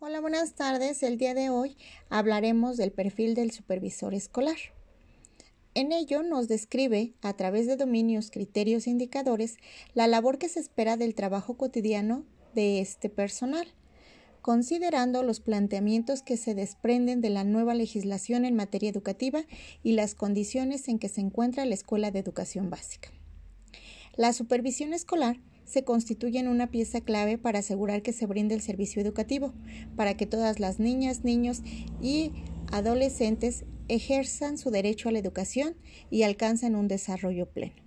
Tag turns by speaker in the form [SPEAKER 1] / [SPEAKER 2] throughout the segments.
[SPEAKER 1] Hola, buenas tardes. El día de hoy hablaremos del perfil del supervisor escolar. En ello nos describe, a través de dominios, criterios e indicadores, la labor que se espera del trabajo cotidiano de este personal, considerando los planteamientos que se desprenden de la nueva legislación en materia educativa y las condiciones en que se encuentra la Escuela de Educación Básica. La supervisión escolar se constituyen una pieza clave para asegurar que se brinde el servicio educativo, para que todas las niñas, niños y adolescentes ejerzan su derecho a la educación y alcancen un desarrollo pleno.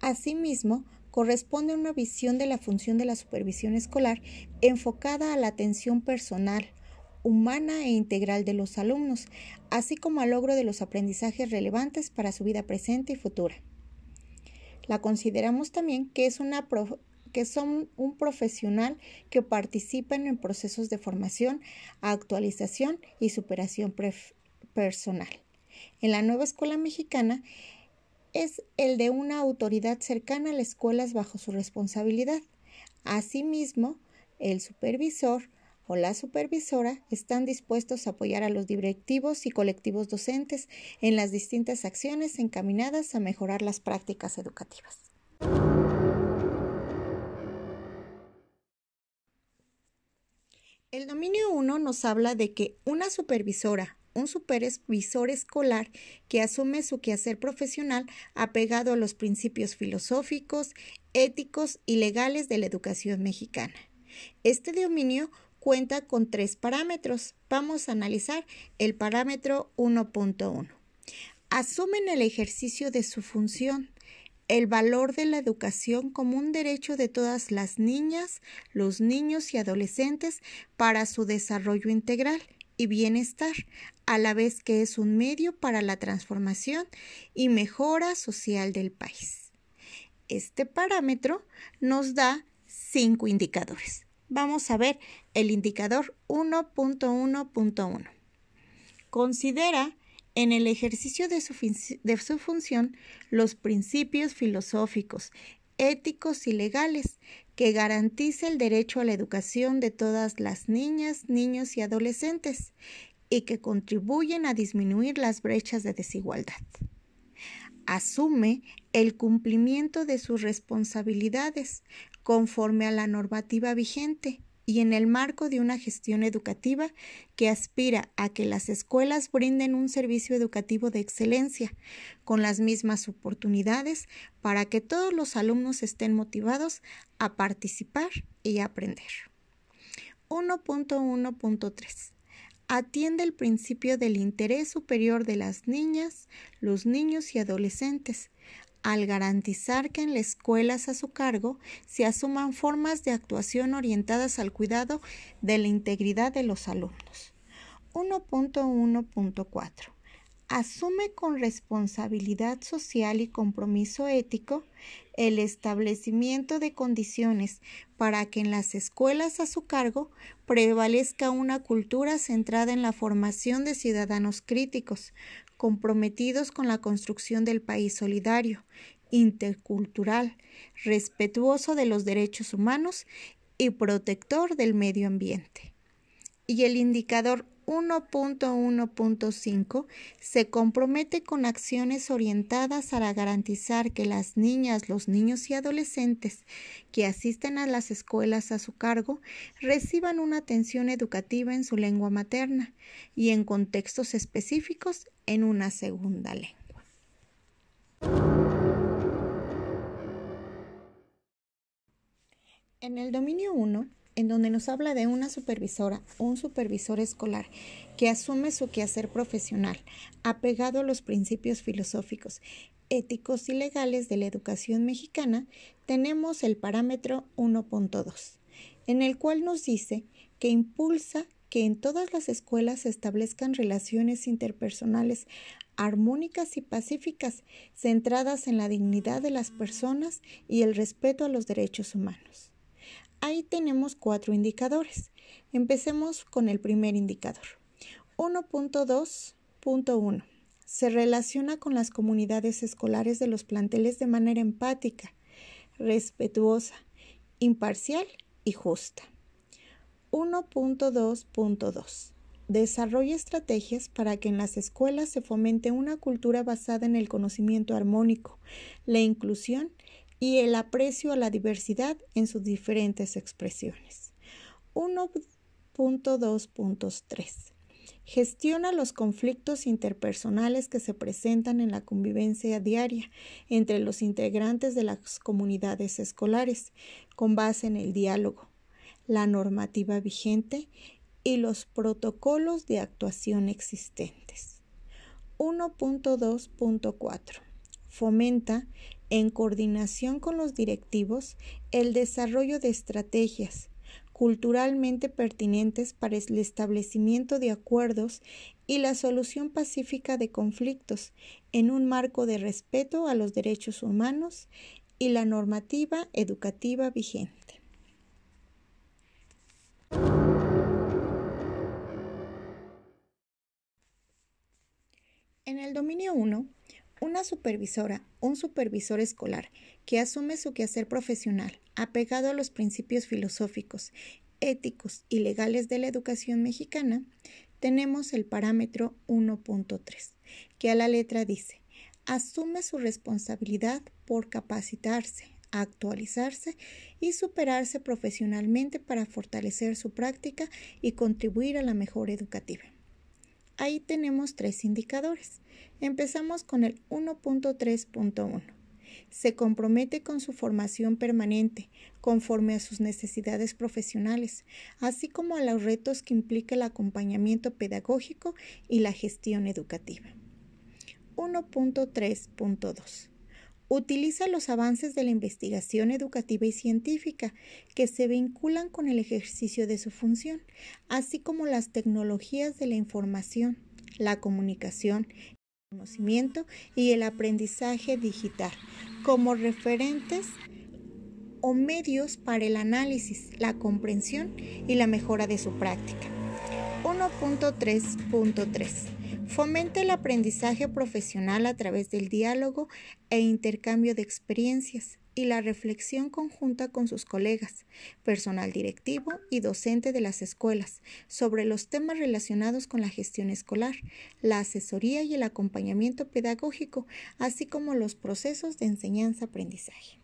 [SPEAKER 1] Asimismo, corresponde una visión de la función de la supervisión escolar enfocada a la atención personal, humana e integral de los alumnos, así como al logro de los aprendizajes relevantes para su vida presente y futura. La consideramos también que es una que son un profesional que participa en procesos de formación, actualización y superación personal. En la nueva escuela mexicana es el de una autoridad cercana a las escuelas bajo su responsabilidad. Asimismo, el supervisor o la supervisora están dispuestos a apoyar a los directivos y colectivos docentes en las distintas acciones encaminadas a mejorar las prácticas educativas. El dominio 1 nos habla de que una supervisora, un supervisor escolar que asume su quehacer profesional apegado a los principios filosóficos, éticos y legales de la educación mexicana. Este dominio cuenta con tres parámetros. Vamos a analizar el parámetro 1.1. Asumen el ejercicio de su función, el valor de la educación como un derecho de todas las niñas, los niños y adolescentes para su desarrollo integral y bienestar, a la vez que es un medio para la transformación y mejora social del país. Este parámetro nos da cinco indicadores. Vamos a ver el indicador 1.1.1. Considera en el ejercicio de su, de su, función los principios filosóficos, éticos y legales que garantice el derecho a la educación de todas las niñas, niños y adolescentes y que contribuyen a disminuir las brechas de desigualdad. Asume el cumplimiento de sus responsabilidades conforme a la normativa vigente y en el marco de una gestión educativa que aspira a que las escuelas brinden un servicio educativo de excelencia, con las mismas oportunidades para que todos los alumnos estén motivados a participar y aprender. 1.1.3 atiende el principio del interés superior de las niñas, los niños y adolescentes, al garantizar que en las escuelas a su cargo se asuman formas de actuación orientadas al cuidado de la integridad de los alumnos. 1.1.4 asume con responsabilidad social y compromiso ético el establecimiento de condiciones para que en las escuelas a su cargo prevalezca una cultura centrada en la formación de ciudadanos críticos, comprometidos con la construcción del país solidario, intercultural, respetuoso de los derechos humanos y protector del medio ambiente. Y el indicador 1.1.5 se compromete con acciones orientadas a garantizar que las niñas, los niños y adolescentes que asisten a las escuelas a su cargo reciban una atención educativa en su lengua materna y en contextos específicos en una segunda lengua. En el dominio 1 en donde nos habla de una supervisora o un supervisor escolar que asume su quehacer profesional apegado a los principios filosóficos, éticos y legales de la educación mexicana, tenemos el parámetro 1.2, en el cual nos dice que impulsa que en todas las escuelas se establezcan relaciones interpersonales armónicas y pacíficas, centradas en la dignidad de las personas y el respeto a los derechos humanos. Ahí tenemos cuatro indicadores. Empecemos con el primer indicador. 1.2.1. Se relaciona con las comunidades escolares de los planteles de manera empática, respetuosa, imparcial y justa. 1.2.2 Desarrolla estrategias para que en las escuelas se fomente una cultura basada en el conocimiento armónico, la inclusión y el aprecio a la diversidad en sus diferentes expresiones. 1.2.3 Gestiona los conflictos interpersonales que se presentan en la convivencia diaria entre los integrantes de las comunidades escolares, con base en el diálogo, la normativa vigente y los protocolos de actuación existentes. 1.2.4 Fomenta, en coordinación con los directivos, el desarrollo de estrategias culturalmente pertinentes para el establecimiento de acuerdos y la solución pacífica de conflictos en un marco de respeto a los derechos humanos y la normativa educativa vigente. En el dominio 1, una supervisora, un supervisor escolar que asume su quehacer profesional apegado a los principios filosóficos, éticos y legales de la educación mexicana, tenemos el parámetro 1.3, que a la letra dice, asume su responsabilidad por capacitarse, actualizarse y superarse profesionalmente para fortalecer su práctica y contribuir a la mejora educativa. Ahí tenemos tres indicadores. Empezamos con el 1.3.1. Se compromete con su formación permanente, conforme a sus necesidades profesionales, así como a los retos que implica el acompañamiento pedagógico y la gestión educativa. 1.3.2 utiliza los avances de la investigación educativa y científica que se vinculan con el ejercicio de su función, así como las tecnologías de la información, la comunicación, el conocimiento y el aprendizaje digital como referentes o medios para el análisis, la comprensión y la mejora de su práctica. 1.3.3 Fomenta el aprendizaje profesional a través del diálogo e intercambio de experiencias y la reflexión conjunta con sus colegas, personal directivo y docente de las escuelas sobre los temas relacionados con la gestión escolar, la asesoría y el acompañamiento pedagógico, así como los procesos de enseñanza-aprendizaje.